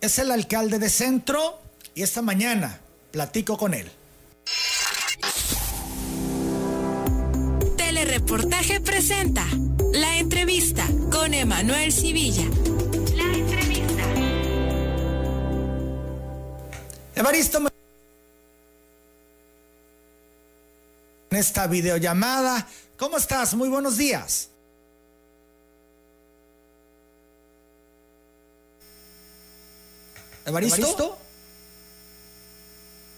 es el alcalde de Centro y esta mañana platico con él. Telereportaje presenta la entrevista con Emanuel Civilla. La entrevista. Evaristo, en esta videollamada, ¿cómo estás? Muy buenos días. Evaristo.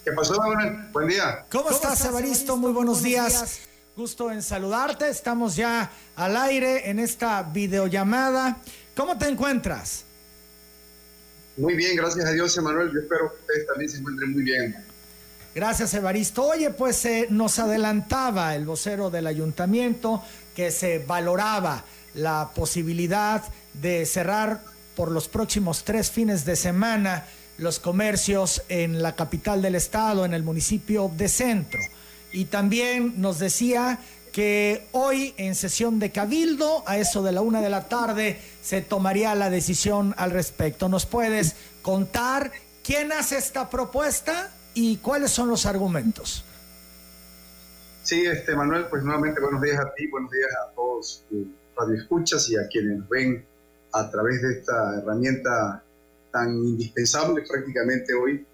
¿Qué pasó, Manuel? Buen día. ¿Cómo, estás, Evaristo? Muy buenos, días. Gusto en saludarte. Estamos ya al aire en esta videollamada. ¿Cómo te encuentras? Muy bien, gracias a Dios, Emanuel. Yo espero que ustedes también se encuentren muy bien. Gracias, Evaristo. Oye, pues eh, nos adelantaba el vocero del ayuntamiento que se valoraba la posibilidad de cerrar por los próximos tres fines de semana los comercios en la capital del estado, en el municipio de Centro. Y también nos decía que hoy en sesión de cabildo, a eso de la una de la tarde, se tomaría la decisión al respecto. ¿Nos puedes contar quién hace esta propuesta y cuáles son los argumentos? Sí, este Manuel, pues nuevamente buenos días a ti, buenos días a todos tus radioescuchas y a quienes ven a través de esta herramienta tan indispensable prácticamente hoy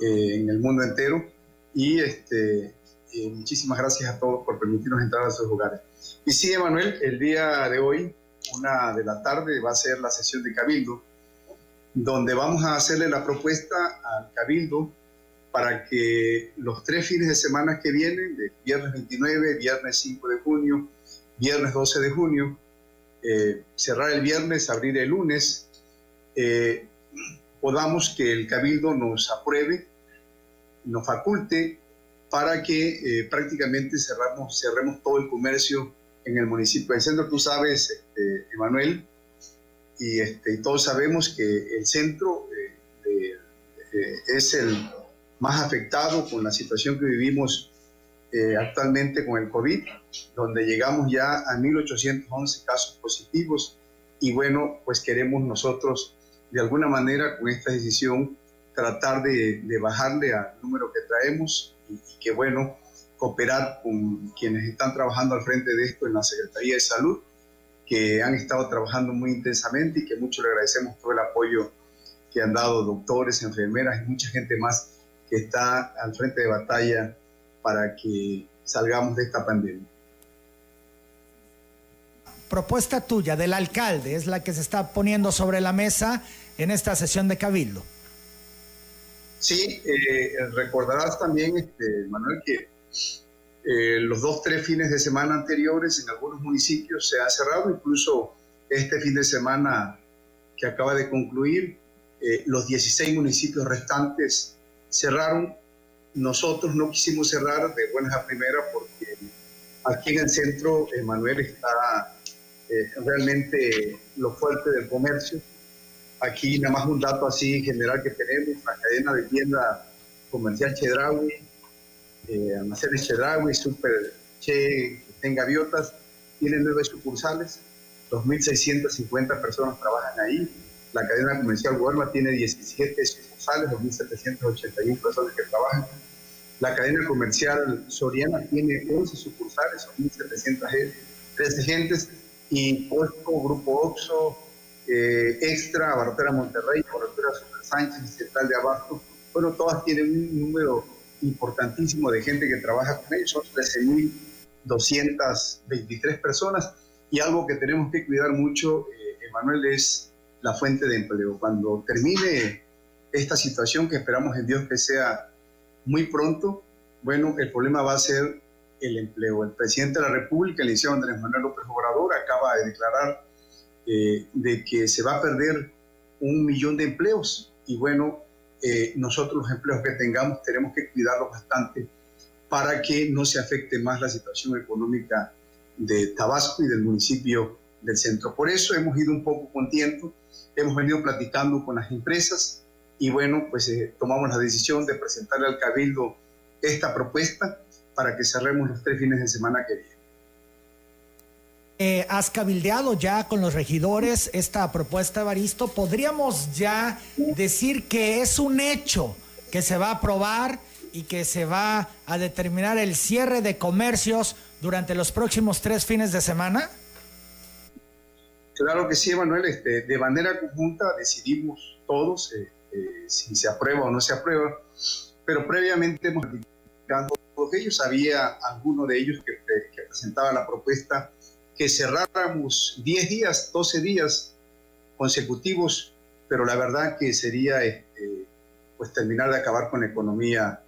eh, en el mundo entero. Y este, eh, muchísimas gracias a todos por permitirnos entrar a sus hogares. Y sí, Emanuel, el día de hoy, una de la tarde, va a ser la sesión de Cabildo, donde vamos a hacerle la propuesta al Cabildo para que los tres fines de semana que vienen, de viernes 29, viernes 5 de junio, viernes 12 de junio, eh, cerrar el viernes, abrir el lunes, eh, podamos que el cabildo nos apruebe, nos faculte para que eh, prácticamente cerramos, cerremos todo el comercio en el municipio del centro. Tú sabes, este, Emanuel, y este, todos sabemos que el centro es el más afectado con la situación que vivimos eh, actualmente con el COVID, donde llegamos ya a 1.811 casos positivos. Y bueno, pues queremos nosotros de alguna manera con esta decisión tratar de, bajarle al número que traemos y, que bueno, cooperar con quienes están trabajando al frente de esto en la Secretaría de Salud, que han estado trabajando muy intensamente y que mucho le agradecemos todo el apoyo que han dado doctores, enfermeras y mucha gente más que está al frente de batalla para que salgamos de esta pandemia. Propuesta tuya del alcalde es la que se está poniendo sobre la mesa en esta sesión de Cabildo. Sí, eh, recordarás también, este, Manuel, que eh, los dos, tres fines de semana anteriores en algunos municipios se ha cerrado, incluso este fin de semana que acaba de concluir, eh, los 16 municipios restantes cerraron nosotros no quisimos cerrar de buenas a primeras porque aquí en el centro, Manuel, está eh, realmente lo fuerte del comercio. Aquí nada más un dato así general que tenemos, la cadena de tienda comercial Chedraui, eh, almacenes Chedraui, Super Che, en Gaviotas, tiene nueve sucursales, 2.650 personas trabajan ahí. La cadena comercial Walmart tiene 17 sucursales, 2.781 personas que trabajan. La cadena comercial Soriana tiene 11 sucursales, 1.713 gentes, y Costco, Grupo Oxo, eh, Extra, Bartera Monterrey, Bartera Super Sánchez, Central de Abasto, bueno, todas tienen un número importantísimo de gente que trabaja con ellos, son 13.223 personas, y algo que tenemos que cuidar mucho, eh, Emanuel, es la fuente de empleo. Cuando termine esta situación, que esperamos en Dios que sea muy pronto, bueno, el problema va a ser el empleo. El presidente de la República, el licenciado Andrés Manuel López Obrador, acaba de declarar eh, de que se va a perder un millón de empleos y bueno, eh, nosotros los empleos que tengamos tenemos que cuidarlos bastante para que no se afecte más la situación económica de Tabasco y del municipio del centro. Por eso hemos ido un poco con tiempo, hemos venido platicando con las empresas, y bueno, pues eh, tomamos la decisión de presentarle al Cabildo esta propuesta para que cerremos los tres fines de semana que vienen. eh, has cabildeado ya con los regidores esta propuesta, Baristo. ¿Podríamos ya decir que es un hecho que se va a aprobar y que se va a determinar el cierre de comercios durante los próximos tres fines de semana? Claro que sí, Manuel. Este, de manera conjunta decidimos todos eh, eh, si se aprueba o no se aprueba, pero previamente hemos todos ellos. Había alguno de ellos que, que presentaba la propuesta que cerráramos 10 días, 12 días consecutivos, pero la verdad que sería este, pues terminar de acabar con la economía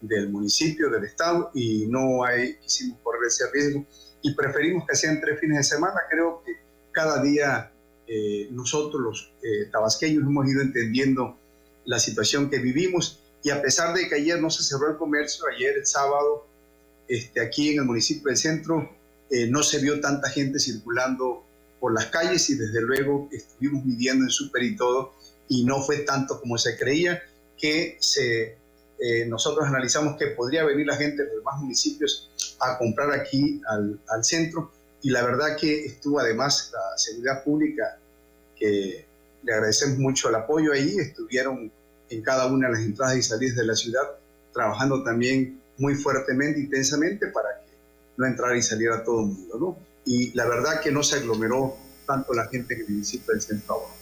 del municipio, del estado, y no hay, quisimos correr ese riesgo y preferimos que sean tres fines de semana. Creo que cada día eh, nosotros los eh, tabasqueños hemos ido entendiendo la situación que vivimos. Y a pesar de que ayer no se cerró el comercio, ayer el sábado, este, aquí en el municipio del centro, eh, no se vio tanta gente circulando por las calles y desde luego estuvimos midiendo en súper y todo y no fue tanto como se creía que se, eh, nosotros analizamos que podría venir la gente de los demás municipios a comprar aquí al, al, centro. Y la verdad que estuvo además la seguridad pública que le agradecemos mucho el apoyo ahí, estuvieron en cada una de las entradas y salidas de la ciudad trabajando también muy fuertemente, intensamente para que no entrar y salir a todo el mundo, ¿no? Y la verdad que no se aglomeró tanto la gente que el municipio del centro ahora.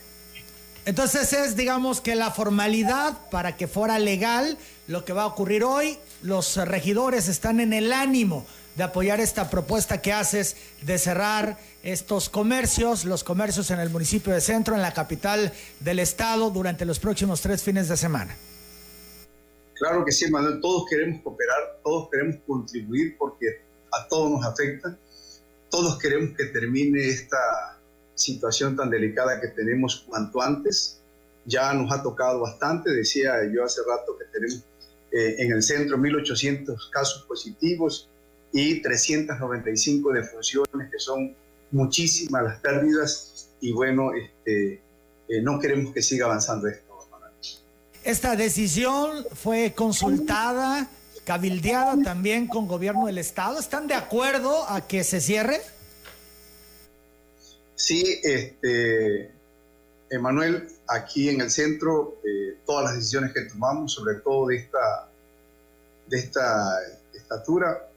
Entonces es, digamos, que la formalidad para que fuera legal lo que va a ocurrir hoy, los regidores están en el ánimo de apoyar esta propuesta que haces de cerrar estos comercios, los comercios en el municipio de Centro, en la capital del estado, durante los próximos tres fines de semana. Claro que sí, Manuel, todos queremos cooperar, todos queremos contribuir porque a todos nos afecta. Todos queremos que termine esta situación tan delicada que tenemos cuanto antes. Ya nos ha tocado bastante, decía yo hace rato que tenemos eh, en el centro 1.800 casos positivos y 395 defunciones, que son muchísimas las pérdidas y bueno, este, eh, no queremos que siga avanzando esto. Esta decisión fue consultada cabildeada también con gobierno del estado. ¿Están de acuerdo a que se cierre? Sí, este, Emanuel, aquí en el centro, eh, todas las decisiones que tomamos, sobre todo de esta, de esta estatura,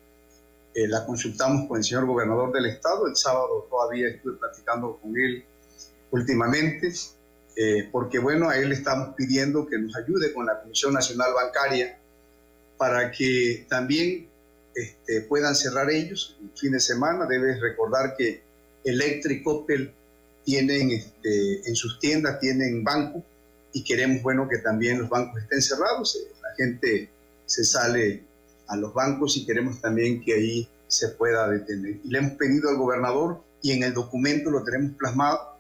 eh, la consultamos con el señor gobernador del estado. El sábado todavía estuve platicando con él últimamente, eh, porque bueno, a él estamos pidiendo que nos ayude con la Comisión Nacional Bancaria para que también este, puedan cerrar ellos el fin de semana. Debes recordar que Electric Opel tienen este, en sus tiendas, tienen banco y queremos, bueno, que también los bancos estén cerrados. Eh, la gente se sale a los bancos y queremos también que ahí se pueda detener. Y le hemos pedido al gobernador y en el documento lo tenemos plasmado,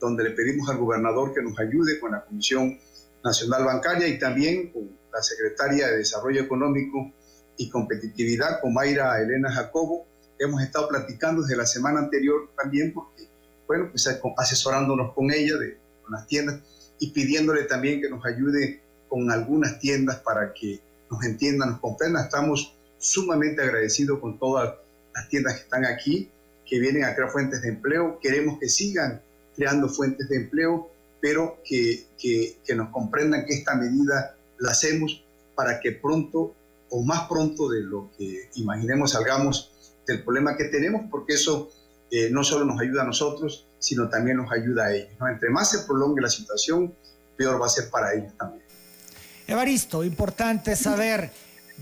donde le pedimos al gobernador que nos ayude con la Comisión Nacional Bancaria y también con la secretaria de Desarrollo Económico y Competitividad, con Mayra Elena Jacobo. Hemos estado platicando desde la semana anterior también, porque, bueno, pues asesorándonos con ella, de, con las tiendas, y pidiéndole también que nos ayude con algunas tiendas para que nos entiendan, nos comprendan. Estamos sumamente agradecidos con todas las tiendas que están aquí, que vienen a crear fuentes de empleo. Queremos que sigan creando fuentes de empleo, pero que, que, que nos comprendan que esta medida la hacemos para que pronto o más pronto de lo que imaginemos salgamos del problema que tenemos, porque eso eh, no solo nos ayuda a nosotros, sino también nos ayuda a ellos. Entre más se prolongue la situación, peor va a ser para ellos también. Evaristo, importante saber,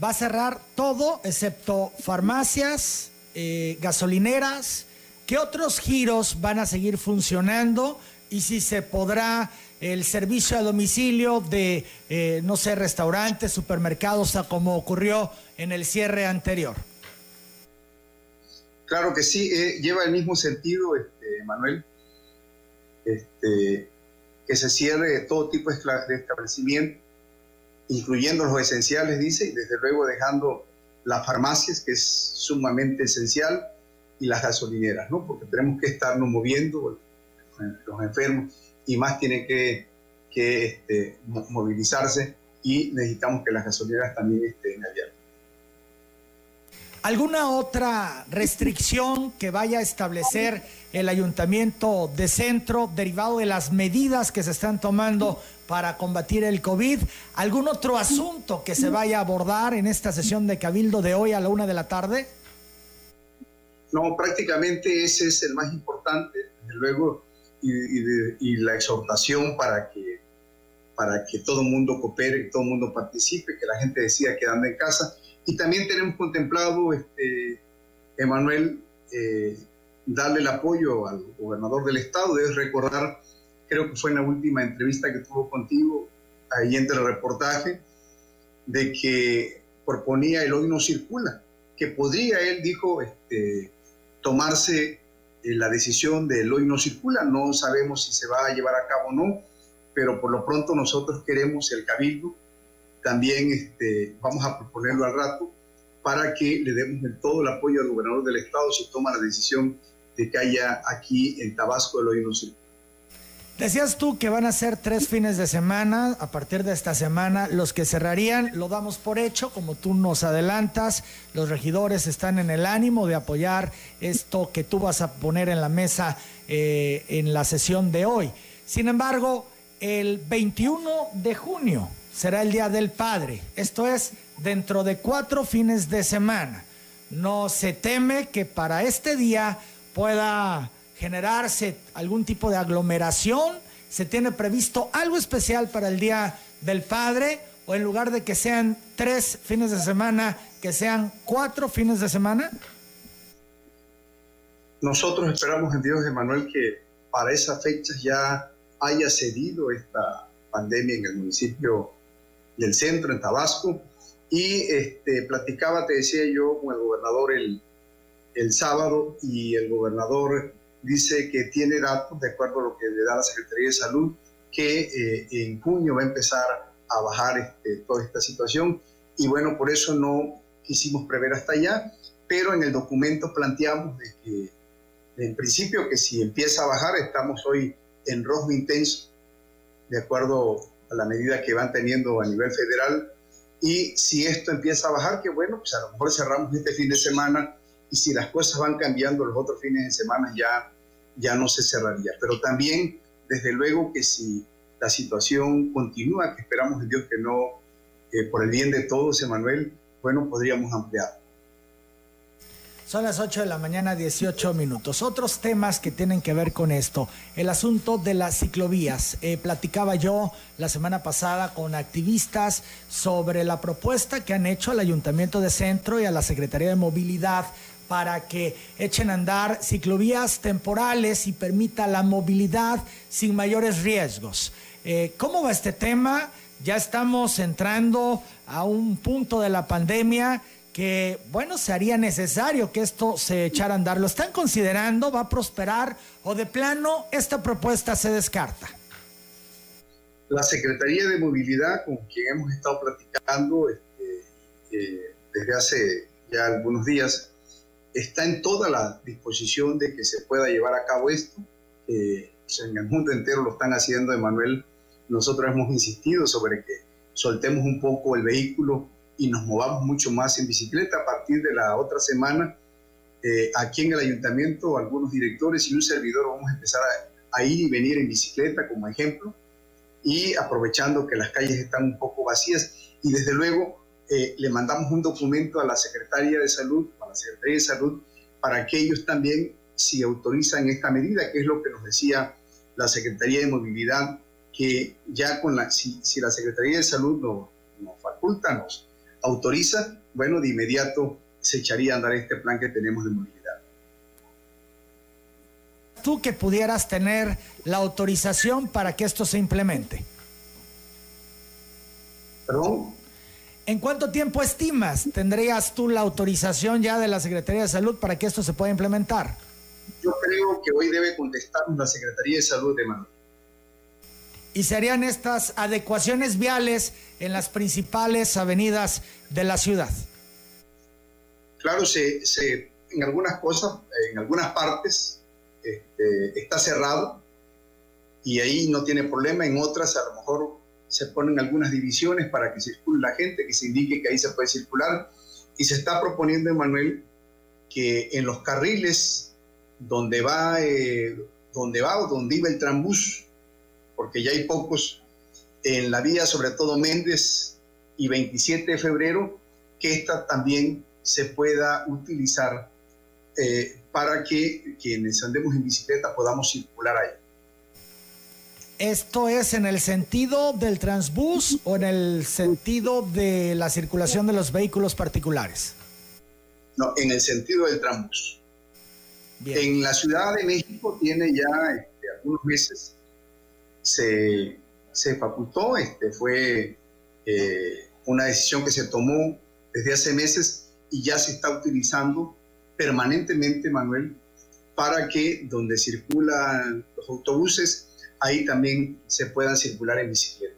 va a cerrar todo excepto farmacias, eh, gasolineras. ¿Qué otros giros van a seguir funcionando? Y si se podrá el servicio a domicilio de, eh, no sé, restaurantes, supermercados, como ocurrió en el cierre anterior. Claro que sí, eh, lleva el mismo sentido, este, Manuel, este, que se cierre todo tipo de establecimiento, incluyendo los esenciales, dice, y desde luego dejando las farmacias, que es sumamente esencial, y las gasolineras, ¿no? Porque tenemos que estarnos moviendo, los enfermos y más tienen que, este, movilizarse y necesitamos que las gasolineras también estén abiertas. ¿Alguna otra restricción que vaya a establecer el ayuntamiento de centro derivado de las medidas que se están tomando para combatir el COVID? ¿Algún otro asunto que se vaya a abordar en esta sesión de Cabildo de hoy a la una de la tarde? No, prácticamente ese es el más importante, desde luego, y, la exhortación para que, para que todo el mundo coopere, que todo el mundo participe, que la gente decida quedando en casa. Y también tenemos contemplado, este, Emanuel, eh, darle el apoyo al gobernador del estado. Debes recordar, creo que fue en la última entrevista que tuvo contigo, ahí entre el reportaje, de que proponía el hoy no circula, que podría, él dijo, este, tomarse eh, la decisión del hoy no circula. No sabemos si se va a llevar a cabo o no, pero por lo pronto nosotros queremos el cabildo. También este, vamos a proponerlo al rato para que le demos todo el apoyo al gobernador del estado si toma la decisión de que haya aquí en Tabasco el hoy no circula. Decías tú que van a ser tres fines de semana a partir de esta semana. Los que cerrarían lo damos por hecho, como tú nos adelantas. Los regidores están en el ánimo de apoyar esto que tú vas a poner en la mesa eh, en la sesión de hoy. Sin embargo, el 21 de junio será el Día del Padre. Esto es dentro de cuatro fines de semana. No se teme que para este día pueda generarse algún tipo de aglomeración? ¿Se tiene previsto algo especial para el Día del Padre? ¿O en lugar de que sean tres fines de semana, que sean cuatro fines de semana? Nosotros esperamos en Dios, Emanuel, que para esas fechas ya haya cedido esta pandemia en el municipio del centro, en Tabasco. Y este, platicaba, te decía yo, con el gobernador el, el sábado y el gobernador dice que tiene datos, de acuerdo a lo que le da la Secretaría de Salud, que eh, en junio va a empezar a bajar este, toda esta situación. Y bueno, por eso no quisimos prever hasta allá, pero en el documento planteamos que, en principio, que si empieza a bajar, estamos hoy en rojo intenso, de acuerdo a la medida que van teniendo a nivel federal. Y si esto empieza a bajar, que bueno, pues a lo mejor cerramos este fin de semana y si las cosas van cambiando los otros fines de semana ya, ya no se cerraría. Pero también, desde luego que si la situación continúa, que esperamos en Dios que no, por el bien de todos, Emanuel, bueno, podríamos ampliar. Son las 8 de la mañana, 18 minutos. Otros temas que tienen que ver con esto. El asunto de las ciclovías. Eh, platicaba yo la semana pasada con activistas sobre la propuesta que han hecho al Ayuntamiento de Centro y a la Secretaría de Movilidad para que echen a andar ciclovías temporales y permita la movilidad sin mayores riesgos. Eh, ¿Cómo va este tema? Ya estamos entrando a un punto de la pandemia bueno, se haría necesario que esto se echara a andar. ¿Lo están considerando? ¿Va a prosperar? ¿O de plano esta propuesta se descarta? La Secretaría de Movilidad, con quien hemos estado platicando este, eh, desde hace ya algunos días, está en toda la disposición de que se pueda llevar a cabo esto. Pues, en el mundo entero lo están haciendo, Emanuel. Nosotros hemos insistido sobre que soltemos un poco el vehículo y nos movamos mucho más en bicicleta. A partir de la otra semana, eh, aquí en el ayuntamiento, algunos directores y un servidor vamos a empezar a, ir y venir en bicicleta como ejemplo y aprovechando que las calles están un poco vacías. Y desde luego eh, le mandamos un documento a la Secretaría de Salud la Secretaría de Salud para que ellos también, si autorizan esta medida, que es lo que nos decía la Secretaría de Movilidad, que ya con la, si, la Secretaría de Salud nos, nos faculta, nos autoriza, bueno, de inmediato se echaría a andar este plan que tenemos de movilidad. Tú que pudieras tener la autorización para que esto se implemente. Perdón. ¿En cuánto tiempo estimas tendrías tú la autorización ya de la Secretaría de Salud para que esto se pueda implementar? Yo creo que hoy debe contestarnos la Secretaría de Salud de Manuel. ¿Y serían estas adecuaciones viales en las principales avenidas de la ciudad? Claro, se, en algunas cosas, en algunas partes este, está cerrado y ahí no tiene problema, en otras a lo mejor se ponen algunas divisiones para que circule la gente, que se indique que ahí se puede circular. Y se está proponiendo, Emanuel, que en los carriles donde va, eh, donde va o donde iba el trambús, porque ya hay pocos, en la vía sobre todo Méndez y 27 de febrero, que esta también se pueda utilizar eh, para que quienes andemos en bicicleta podamos circular ahí. ¿Esto es en el sentido del transbús o en el sentido de la circulación de los vehículos particulares? No, en el sentido del transbús. En la Ciudad de México tiene ya este, algunos meses, se, se facultó, este, fue eh, una decisión que se tomó desde hace meses y ya se está utilizando permanentemente, Manuel, para que donde circulan los autobuses ahí también se puedan circular en bicicleta.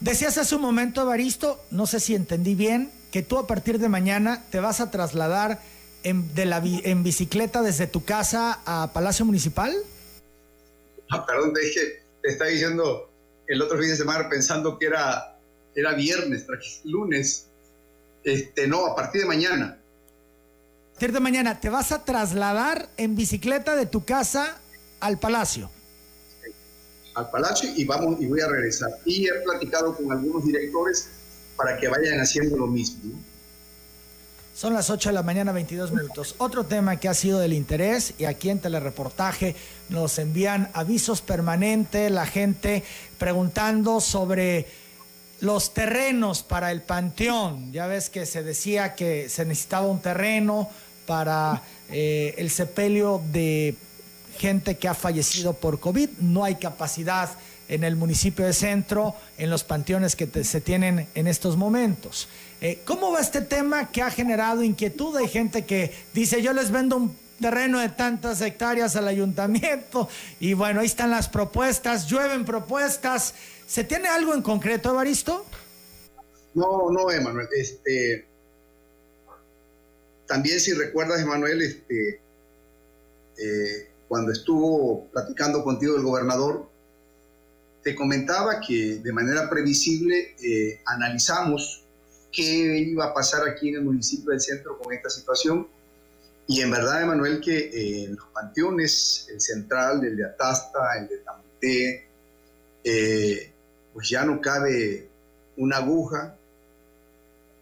Decías hace un momento, Evaristo, no sé si entendí bien, que tú a partir de mañana te vas a trasladar en, de la, en bicicleta desde tu casa a Palacio Municipal. Ah, perdón, dije, te estaba diciendo el otro fin de semana pensando que era, era viernes, lunes. Este, no, a partir de mañana. A partir de mañana, te vas a trasladar en bicicleta de tu casa al Palacio al Palacio y vamos y voy a regresar. Y he platicado con algunos directores para que vayan haciendo lo mismo. Son las 8 de la mañana, 22 minutos. Otro tema que ha sido del interés y aquí en telereportaje nos envían avisos permanentes, la gente preguntando sobre los terrenos para el panteón. Ya ves que se decía que se necesitaba un terreno para eh, el sepelio de gente que ha fallecido por COVID. No hay capacidad en el municipio de Centro, en los panteones que se tienen en estos momentos. Eh, ¿Cómo va este tema que ha generado inquietud? Hay gente que dice, yo les vendo un terreno de tantas hectáreas al ayuntamiento y bueno, ahí están las propuestas, llueven propuestas. ¿Se tiene algo en concreto, Evaristo? No, no, Emanuel. Este, también si recuerdas, Emanuel, este, eh, cuando estuvo platicando contigo el gobernador, te comentaba que de manera previsible eh, analizamos qué iba a pasar aquí en el municipio del centro con esta situación. Y en verdad, Emanuel, que eh, los panteones, el central, el de Atasta, el de Tamuté, eh, pues ya no cabe una aguja.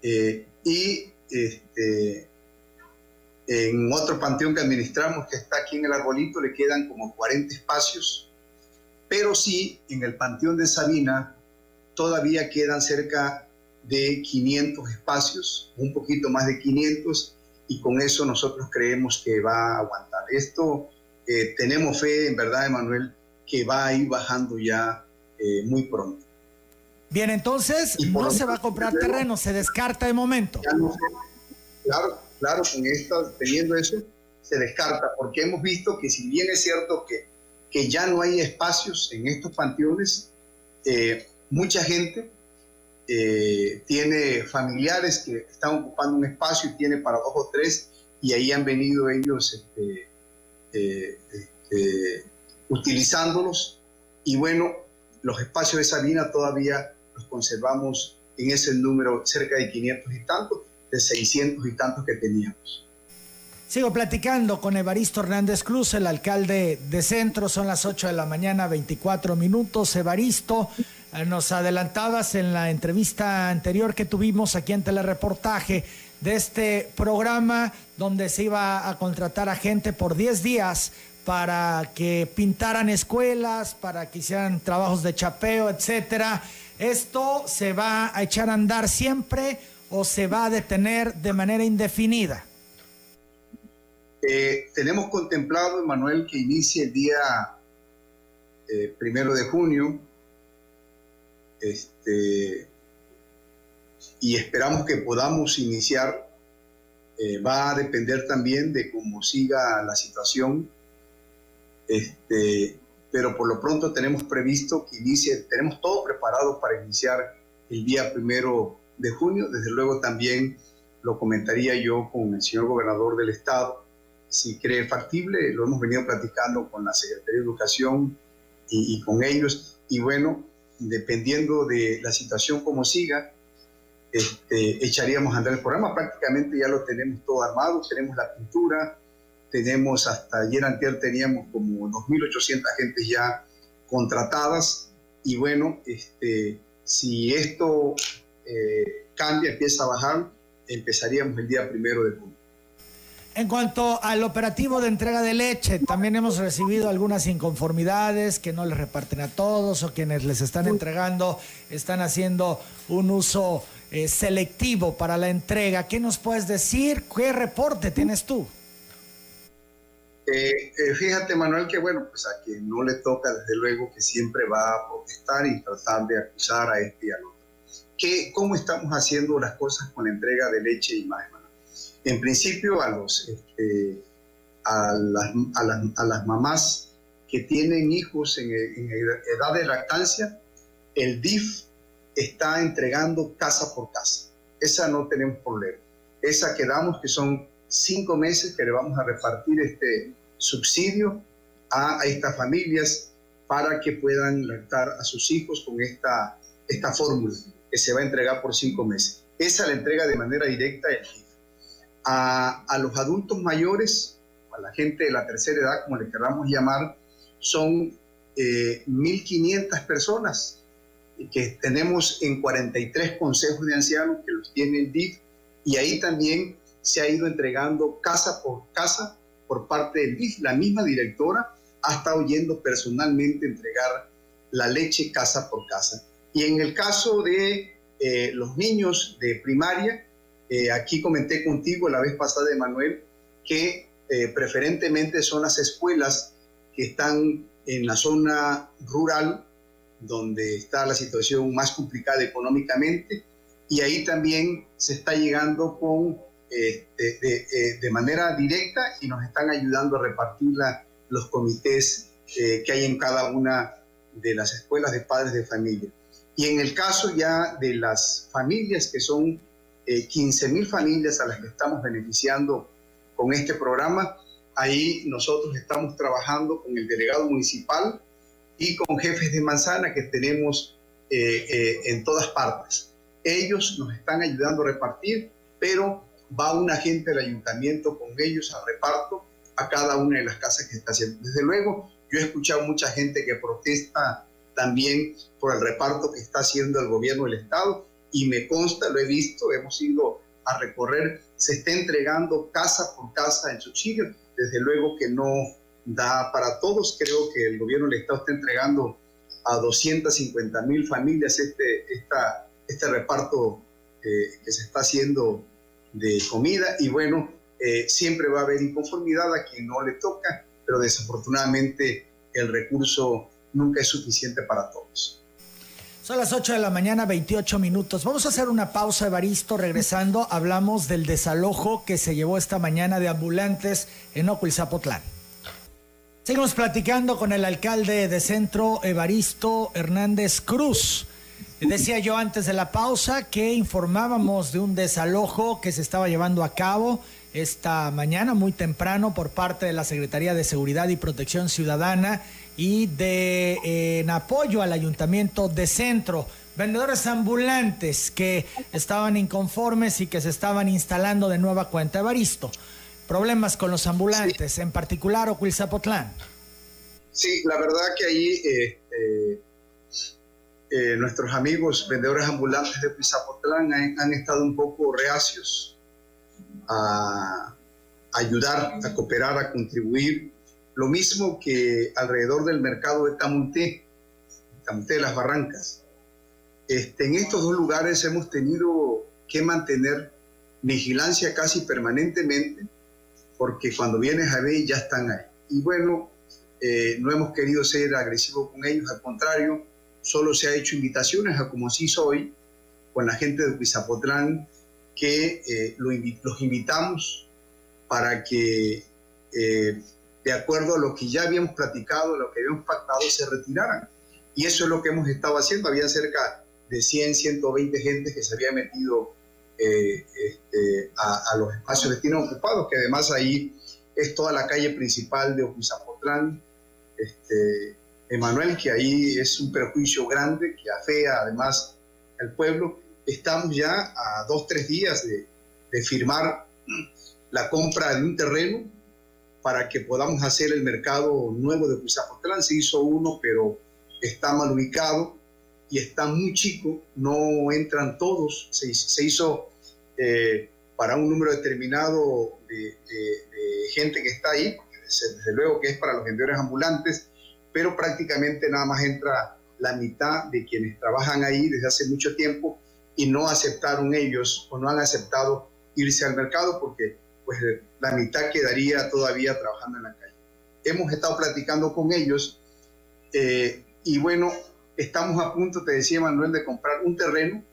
y este, en otro panteón que administramos, que está aquí en el arbolito, le quedan como 40 espacios, pero sí, en el panteón de Sabina todavía quedan cerca de 500 espacios, un poquito más de 500, y con eso nosotros creemos que va a aguantar. Esto eh, tenemos fe, en verdad, Emanuel, que va a ir bajando ya eh, muy pronto. Bien, entonces no se va a comprar terreno, se descarta de momento. claro, claro, con esto, teniendo eso, se descarta, porque hemos visto que si bien es cierto que, que ya no hay espacios en estos panteones, eh, mucha gente eh, tiene familiares que están ocupando un espacio y tiene para dos o tres, y ahí han venido ellos este, eh, este, utilizándolos. Y bueno, los espacios de Sabina todavía los conservamos en ese número cerca de 500 y tantos, de 600 y tantos que teníamos. Sigo platicando con Evaristo Hernández Cruz, el alcalde de Centro. Son las 8 de la mañana, 24 minutos. Evaristo, eh, nos adelantabas en la entrevista anterior que tuvimos aquí en Telereportaje de este programa donde se iba a contratar a gente por 10 días para que pintaran escuelas, para que hicieran trabajos de chapeo, etcétera. ¿Esto se va a echar a andar siempre o se va a detener de manera indefinida? Eh, tenemos contemplado, Emanuel, que inicie el día eh, primero de junio. Este, y esperamos que podamos iniciar. Eh, va a depender también de cómo siga la situación. Este, pero por lo pronto tenemos previsto que inicie, tenemos todo preparado para iniciar el día primero de junio. Desde luego también lo comentaría yo con el señor gobernador del estado, si cree factible, lo hemos venido platicando con la Secretaría de Educación y, con ellos. Y bueno, dependiendo de la situación como siga, este, echaríamos a andar el programa. Prácticamente ya lo tenemos todo armado, tenemos la pintura, tenemos hasta ayer anterior teníamos como 2.800 agentes ya contratadas y bueno, este, si esto eh, cambia, empieza a bajar, empezaríamos el día primero de junio. En cuanto al operativo de entrega de leche, también hemos recibido algunas inconformidades que no les reparten a todos o quienes les están entregando están haciendo un uso eh, selectivo para la entrega. ¿Qué nos puedes decir? ¿Qué reporte tienes tú? Eh, eh, fíjate, Manuel, que bueno, pues a quien no le toca, desde luego, que siempre va a protestar y tratar de acusar a este y al otro. ¿Qué, ¿Cómo estamos haciendo las cosas con la entrega de leche y más? En principio, a, los, este, a, las, a, las, mamás que tienen hijos en, edad de lactancia, el DIF está entregando casa por casa. Esa no tenemos problema. Esa que damos, que son cinco meses que le vamos a repartir este subsidio a, estas familias para que puedan lactar a sus hijos con esta, esta fórmula que se va a entregar por cinco meses. Esa la entrega de manera directa el A, los adultos mayores, a la gente de la tercera edad, como le queramos llamar, son eh, 1.500 personas que tenemos en 43 consejos de ancianos que los tiene el DIF y ahí también se ha ido entregando casa por casa por parte del DIF. La misma directora ha estado yendo personalmente a entregar la leche casa por casa. Y en el caso de eh, los niños de primaria, eh, aquí comenté contigo la vez pasada, Manuel, que eh, preferentemente son las escuelas que están en la zona rural, donde está la situación más complicada económicamente, y ahí también se está llegando con eh, eh, de, manera directa y nos están ayudando a repartir los comités que hay en cada una de las escuelas de padres de familia. Y en el caso ya de las familias, que son 15 mil familias a las que estamos beneficiando con este programa, ahí nosotros estamos trabajando con el delegado municipal y con jefes de manzana que tenemos en todas partes. Ellos nos están ayudando a repartir, pero va un agente del ayuntamiento con ellos a reparto a cada una de las casas que está haciendo. Desde luego, yo he escuchado mucha gente que protesta también por el reparto que está haciendo el gobierno del Estado y me consta, lo he visto, hemos ido a recorrer, se está entregando casa por casa el subsidio. Desde luego que no da para todos, creo que el gobierno del Estado está entregando a 250 mil familias este, esta, este reparto eh, que se está haciendo de comida y bueno, eh, siempre va a haber inconformidad a quien no le toca, pero desafortunadamente el recurso nunca es suficiente para todos. Son las 8 de la mañana, 28 minutos. Vamos a hacer una pausa, Evaristo. Regresando, hablamos del desalojo que se llevó esta mañana de ambulantes en Ocuilzapotlán. Seguimos platicando con el alcalde de centro, Evaristo Hernández Cruz. Decía yo antes de la pausa que informábamos de un desalojo que se estaba llevando a cabo esta mañana muy temprano por parte de la Secretaría de Seguridad y Protección Ciudadana y de en apoyo al Ayuntamiento de Centro. Vendedores ambulantes que estaban inconformes y que se estaban instalando de nueva cuenta. Evaristo, problemas con los ambulantes, en particular Ocuilzapotlán. Sí, la verdad que ahí eh, eh, eh, nuestros amigos vendedores ambulantes de Pizapotlán han, estado un poco reacios a, ayudar, a cooperar, a contribuir. Lo mismo que alrededor del mercado de Tamunté, Tamunté de las Barrancas. Este, en estos dos lugares hemos tenido que mantener vigilancia casi permanentemente, porque cuando vienes a ver ya están ahí. Y bueno, eh, no hemos querido ser agresivos con ellos, al contrario, solo se ha hecho invitaciones a como se hizo hoy con la gente de Huizapotlán, que eh, los invitamos para que, eh, de acuerdo a lo que ya habíamos platicado, lo que habíamos pactado, se retiraran. Y eso es lo que hemos estado haciendo. Había cerca de 100, 120 gente que se había metido eh, este, a, los espacios que tienen ocupados, que además ahí es toda la calle principal de Huizapotlán. Este, Emanuel, que ahí es un perjuicio grande que afea además al pueblo. estamos ya a dos, tres días de firmar la compra de un terreno para que podamos hacer el mercado nuevo de Cuizapotlán. Se hizo uno, pero está mal ubicado y está muy chico, no entran todos. Se, hizo eh, para un número determinado de, gente que está ahí, desde, luego que es para los vendedores ambulantes, pero prácticamente nada más entra la mitad de quienes trabajan ahí desde hace mucho tiempo y no aceptaron ellos o no han aceptado irse al mercado porque pues la mitad quedaría todavía trabajando en la calle. Hemos estado platicando con ellos eh, y bueno, estamos a punto, te decía Manuel, de comprar un terreno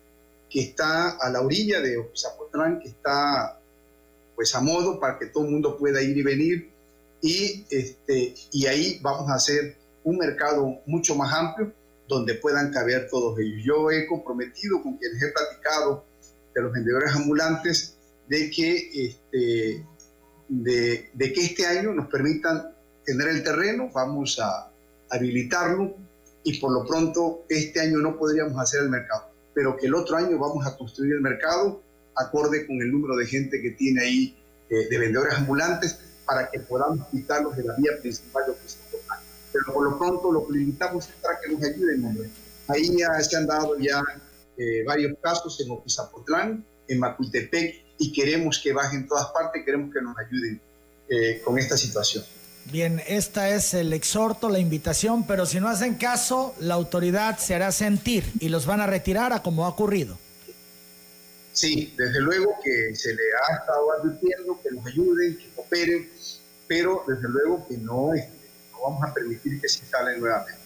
que está a la orilla de Zapotlán, que está pues a modo para que todo el mundo pueda ir y venir y, este, y ahí vamos a hacer un mercado mucho más amplio donde puedan caber todos ellos. Yo he comprometido con quienes he platicado de los vendedores ambulantes de que, este, de, que este año nos permitan tener el terreno, vamos a habilitarlo y por lo pronto este año no podríamos hacer el mercado, pero que el otro año vamos a construir el mercado acorde con el número de gente que tiene ahí eh, de vendedores ambulantes para que podamos quitarlos de la vía principal de Pero por lo pronto lo que limitamos es para que nos ayuden. Ahí ya se han dado ya eh, varios casos en Opizapotlán, en Macultepec y queremos que bajen en todas partes, queremos que nos ayuden eh, con esta situación. Bien, esta es el exhorto, la invitación, pero si no hacen caso, la autoridad se hará sentir y los van a retirar a como ha ocurrido. Sí, desde luego que se le ha estado advirtiendo que nos ayuden, que cooperen, pero desde luego que no, este, no vamos a permitir que se instalen nuevamente.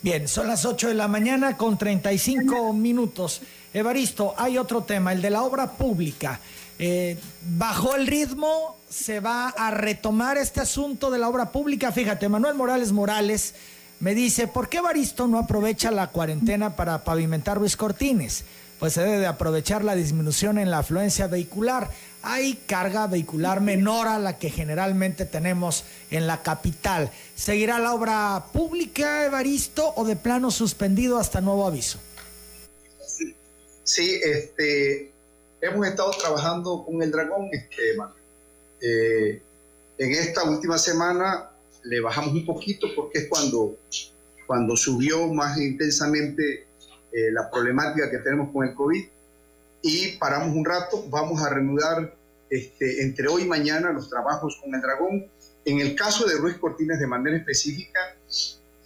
Bien, son las 8 de la mañana con 35 minutos. Evaristo, hay otro tema, el de la obra pública. Eh, bajó el ritmo, se va a retomar este asunto de la obra pública. Fíjate, Manuel Morales Morales me dice, ¿por qué Evaristo no aprovecha la cuarentena para pavimentar Luis Cortines? Pues se debe de aprovechar la disminución en la afluencia vehicular. Hay carga vehicular menor a la que generalmente tenemos en la capital. ¿Seguirá la obra pública, Evaristo, o de plano suspendido hasta nuevo aviso? Sí, este, hemos estado trabajando con el dragón, este, eh, en esta última semana le bajamos un poquito porque es cuando, cuando subió más intensamente eh, la problemática que tenemos con el COVID y paramos un rato, vamos a reanudar este, entre hoy y mañana los trabajos con el dragón. En el caso de Ruiz Cortines de manera específica,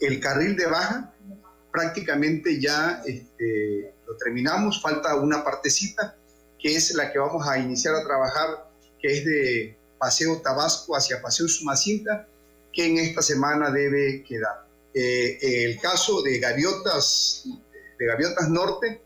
el carril de baja prácticamente ya este, lo terminamos, falta una partecita que es la que vamos a iniciar a trabajar, que es de Paseo Tabasco hacia Paseo Sumacinta, que en esta semana debe quedar. Eh, el caso de Gaviotas, de Gaviotas Norte,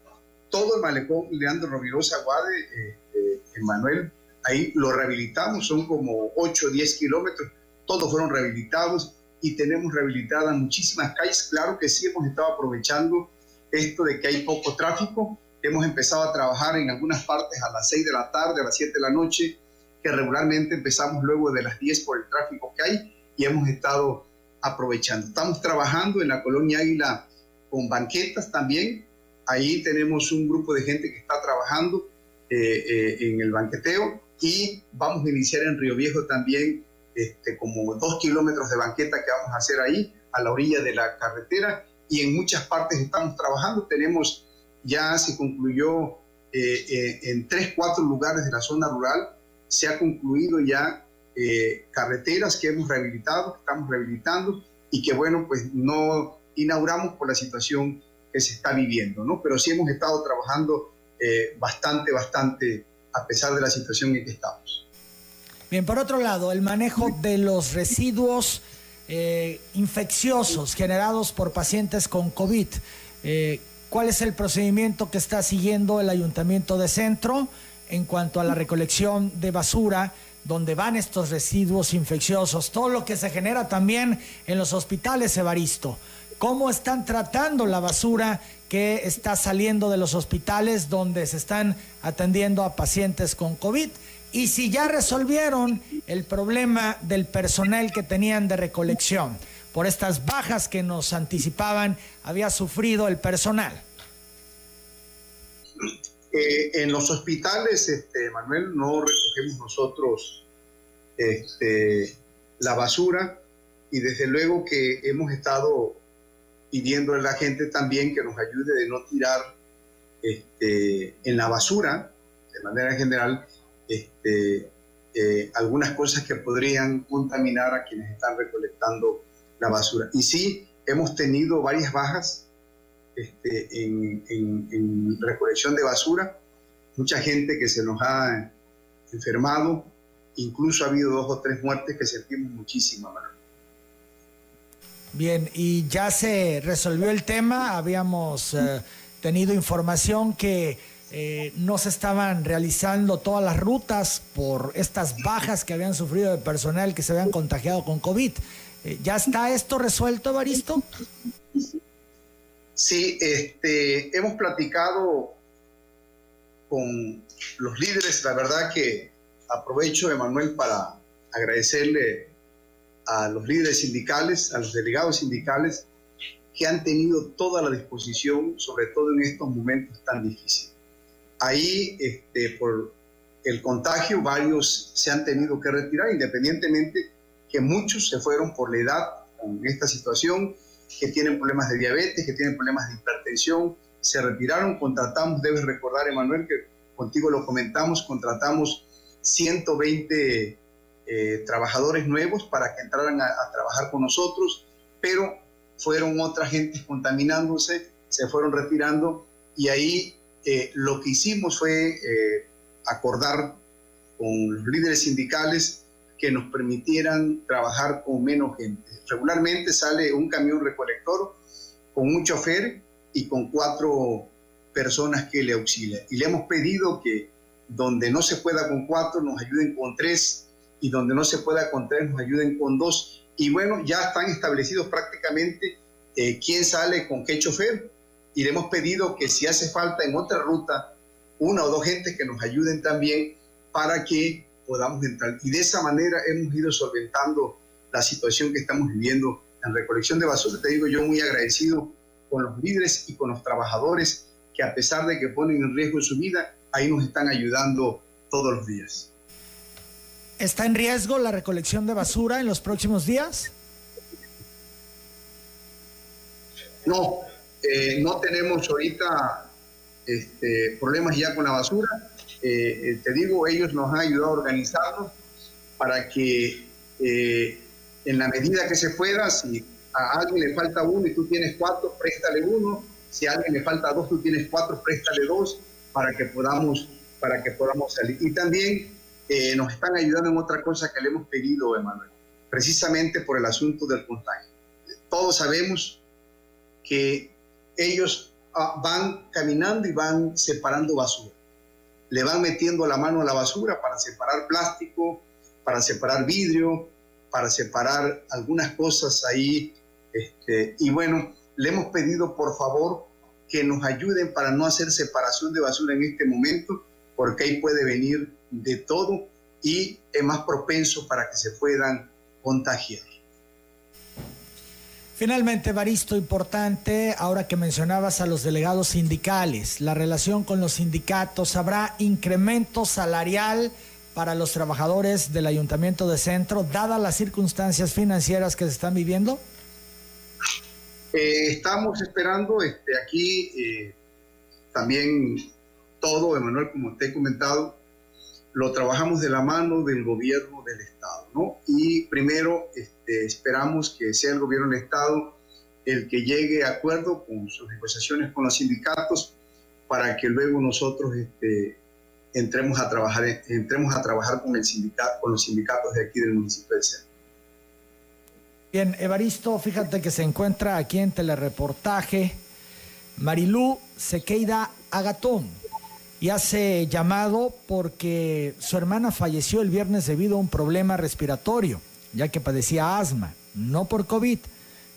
todo el malecón Leandro Rovirosa Guade, eh, eh, ahí lo rehabilitamos, son como 8 o 10 kilómetros, todos fueron rehabilitados y tenemos rehabilitadas muchísimas calles. Claro que sí hemos estado aprovechando esto de que hay poco tráfico. Hemos empezado a trabajar en algunas partes a las 6 de la tarde, a las 7 de la noche, que regularmente empezamos luego de las 10 por el tráfico que hay y hemos estado aprovechando. Estamos trabajando en la colonia Águila con banquetas también. Ahí tenemos un grupo de gente que está trabajando eh, eh, en el banqueteo y vamos a iniciar en Río Viejo también este, como dos kilómetros de banqueta que vamos a hacer ahí, a la orilla de la carretera, y en muchas partes estamos trabajando. Tenemos, ya se concluyó eh, eh, en tres, cuatro lugares de la zona rural, se ha concluido ya eh, carreteras que hemos rehabilitado, que estamos rehabilitando, y que bueno, pues no inauguramos por la situación que se está viviendo, ¿no? Pero sí hemos estado trabajando bastante, bastante, a pesar de la situación en que estamos. Bien, por otro lado, el manejo de los residuos eh, infecciosos generados por pacientes con COVID. Eh, ¿Cuál es el procedimiento que está siguiendo el Ayuntamiento de Centro en cuanto a la recolección de basura? donde van estos residuos infecciosos, todo lo que se genera también en los hospitales, Evaristo. ¿Cómo están tratando la basura que está saliendo de los hospitales donde se están atendiendo a pacientes con COVID? Y si ya resolvieron el problema del personal que tenían de recolección por estas bajas que nos anticipaban había sufrido el personal. Eh, en los hospitales, este, Manuel, no recogemos nosotros este, la basura y desde luego que hemos estado pidiendo a la gente también que nos ayude de no tirar este, en la basura, de manera general, este, eh, algunas cosas que podrían contaminar a quienes están recolectando la basura. Y sí, hemos tenido varias bajas este, en, en, recolección de basura, mucha gente que se nos ha enfermado, incluso ha habido dos o tres muertes que sentimos muchísimo, Bien, y ya se resolvió el tema, habíamos eh, tenido información que eh, no se estaban realizando todas las rutas por estas bajas que habían sufrido de personal que se habían contagiado con COVID. Eh, ¿Ya está esto resuelto, Evaristo? Sí, este, hemos platicado con los líderes. La verdad que aprovecho, Emanuel, para agradecerle a los líderes sindicales, a los delegados sindicales, que han tenido toda la disposición, sobre todo en estos momentos tan difíciles. Ahí, este, por el contagio, varios se han tenido que retirar, independientemente que muchos se fueron por la edad con esta situación, que tienen problemas de diabetes, que tienen problemas de hipertensión, se retiraron, contratamos, debes recordar, Emanuel, que contigo lo comentamos, contratamos 120 eh, trabajadores nuevos para que entraran a, trabajar con nosotros, pero fueron otras gentes contaminándose, se fueron retirando y ahí eh, lo que hicimos fue eh, acordar con los líderes sindicales que nos permitieran trabajar con menos gente. Regularmente sale un camión recolector con un chofer y con cuatro personas que le auxilian. Y le hemos pedido que donde no se pueda con cuatro nos ayuden con tres y donde no se pueda con tres nos ayuden con dos. Y bueno, ya están establecidos prácticamente eh, quién sale con qué chofer y le hemos pedido que si hace falta en otra ruta una o dos gentes que nos ayuden también para que podamos entrar. Y de esa manera hemos ido solventando la situación que estamos viviendo en recolección de basura. Te digo yo muy agradecido con los líderes y con los trabajadores que a pesar de que ponen en riesgo su vida, ahí nos están ayudando todos los días. ¿Está en riesgo la recolección de basura en los próximos días? No, eh, no tenemos ahorita este, problemas ya con la basura. Eh, eh, te digo, ellos nos han ayudado a organizarnos para que en la medida que se pueda, si a alguien le falta uno y tú tienes cuatro, préstale uno. Si a alguien le falta dos, tú tienes cuatro, préstale dos para que podamos, para que podamos salir. Y también eh, nos están ayudando en otra cosa que le hemos pedido, Emanuel, precisamente por el asunto del contagio. Todos sabemos que ellos ah, van caminando y van separando basura. Le van metiendo la mano a la basura para separar plástico, para separar vidrio, para separar algunas cosas ahí. Este, y bueno, le hemos pedido por favor que nos ayuden para no hacer separación de basura en este momento, porque ahí puede venir de todo y es más propenso para que se puedan contagiar. Finalmente, Baristo, importante, ahora que mencionabas a los delegados sindicales, la relación con los sindicatos, ¿habrá incremento salarial para los trabajadores del Ayuntamiento de Centro, dadas las circunstancias financieras que se están viviendo? Eh, estamos esperando este, aquí eh, también todo, Emanuel, como te he comentado, lo trabajamos de la mano del gobierno del Estado, ¿no? Y primero este, esperamos que sea el gobierno del Estado el que llegue a acuerdo con sus negociaciones con los sindicatos para que luego nosotros este, entremos a trabajar entremos a trabajar con el sindicato con los sindicatos de aquí del municipio de Centro. Bien, Evaristo, fíjate que se encuentra aquí en telereportaje Marilú Sequeida Agatón y hace llamado porque su hermana falleció el viernes debido a un problema respiratorio, ya que padecía asma, no por COVID,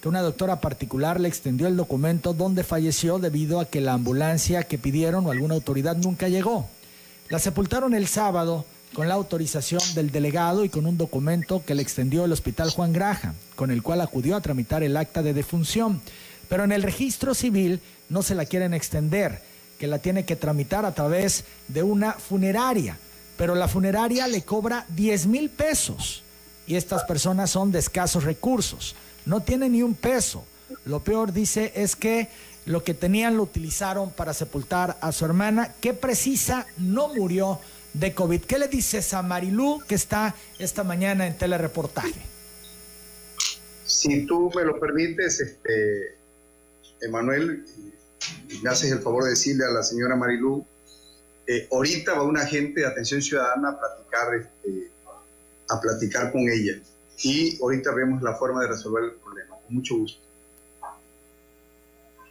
que una doctora particular le extendió el documento donde falleció debido a que la ambulancia que pidieron o alguna autoridad nunca llegó. La sepultaron el sábado con la autorización del delegado y con un documento que le extendió el Hospital Juan Graja, con el cual acudió a tramitar el acta de defunción. Pero en el registro civil no se la quieren extender, que la tiene que tramitar a través de una funeraria, pero la funeraria le cobra 10 mil pesos y estas personas son de escasos recursos, no tienen ni un peso. Lo peor, dice, es que lo que tenían lo utilizaron para sepultar a su hermana, que precisa no murió de COVID. ¿Qué le dices a Marilú que está esta mañana en telereportaje? Si tú me lo permites, este, Emanuel, me haces el favor de decirle a la señora Marilú, eh, ahorita va un agente de atención ciudadana a platicar, este, a platicar con ella. Y ahorita vemos la forma de resolver el problema. Con mucho gusto.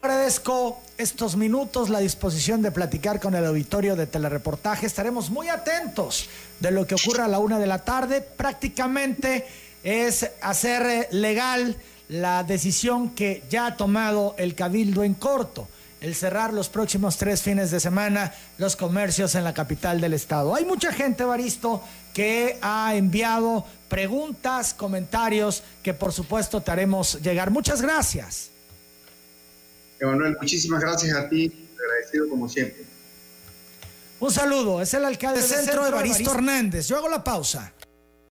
Agradezco estos minutos, la disposición de platicar con el auditorio de telereportaje. Estaremos muy atentos de lo que ocurra a la una de la tarde. Prácticamente es hacer legal la decisión que ya ha tomado el Cabildo en corto, el cerrar los próximos tres fines de semana los comercios en la capital del estado. Hay mucha gente, Baristo, que ha enviado preguntas, comentarios que por supuesto te haremos llegar. Muchas gracias. Emanuel, muchísimas gracias a ti, agradecido como siempre. Un saludo, es el alcalde del centro, Evaristo Hernández. Yo hago la pausa.